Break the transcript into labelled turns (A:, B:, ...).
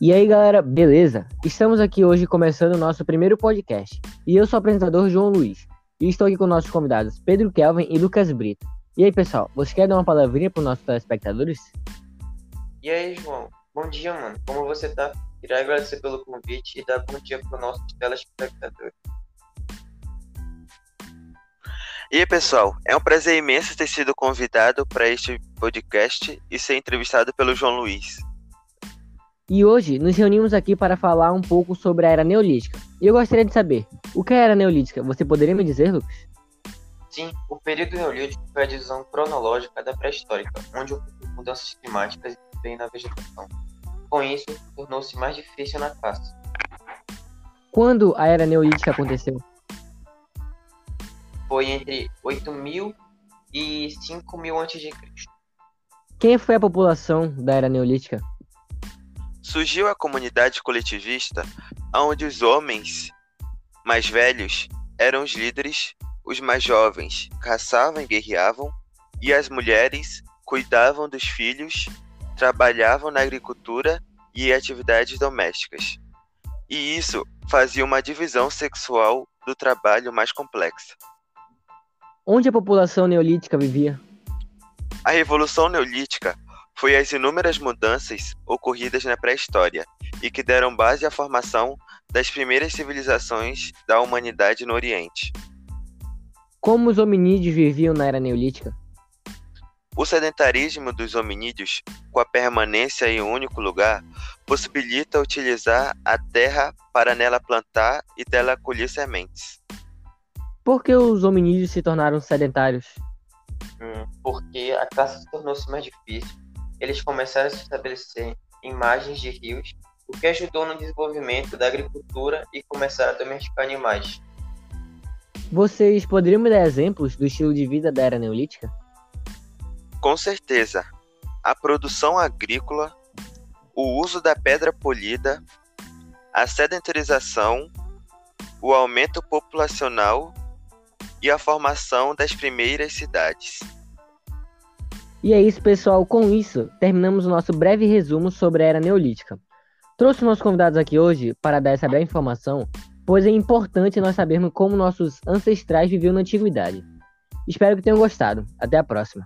A: E aí, galera, beleza? Estamos aqui hoje começando o nosso primeiro podcast. E eu sou o apresentador João Luiz. E estou aqui com nossos convidados Pedro Kelvin e Lucas Brito. E aí, pessoal, você quer dar uma palavrinha para os nossos telespectadores?
B: E aí, João? Bom dia, mano. Como você tá? Queria agradecer pelo convite e dar bom dia para os nossos telespectadores.
C: E aí, pessoal, é um prazer imenso ter sido convidado para este podcast e ser entrevistado pelo João Luiz.
A: E hoje nos reunimos aqui para falar um pouco sobre a Era Neolítica. E eu gostaria de saber, o que é a Era Neolítica? Você poderia me dizer, Lucas?
B: Sim, o período neolítico foi a divisão cronológica da pré-histórica, onde ocorreram mudanças climáticas e também na vegetação. Com isso, tornou-se mais difícil na caça.
A: Quando a Era Neolítica aconteceu?
B: Foi entre 8.000 e 5.000 a.C.
A: Quem foi a população da Era Neolítica?
C: Surgiu a comunidade coletivista, onde os homens mais velhos eram os líderes, os mais jovens caçavam e guerreavam, e as mulheres cuidavam dos filhos, trabalhavam na agricultura e atividades domésticas. E isso fazia uma divisão sexual do trabalho mais complexa.
A: Onde a população neolítica vivia?
C: A Revolução Neolítica foi as inúmeras mudanças ocorridas na pré-história e que deram base à formação das primeiras civilizações da humanidade no Oriente.
A: Como os hominídeos viviam na era neolítica?
C: O sedentarismo dos hominídeos, com a permanência em um único lugar, possibilita utilizar a terra para nela plantar e dela colher sementes.
A: Por que os hominídeos se tornaram sedentários?
B: Hum, porque a caça tornou-se mais difícil eles começaram a se estabelecer em margens de rios, o que ajudou no desenvolvimento da agricultura e começaram a domesticar animais.
A: Vocês poderiam me dar exemplos do estilo de vida da era neolítica?
C: Com certeza. A produção agrícola, o uso da pedra polida, a sedentarização, o aumento populacional e a formação das primeiras cidades.
A: E é isso, pessoal. Com isso, terminamos o nosso breve resumo sobre a Era Neolítica. Trouxe nossos convidados aqui hoje para dar essa breve informação, pois é importante nós sabermos como nossos ancestrais viviam na antiguidade. Espero que tenham gostado. Até a próxima.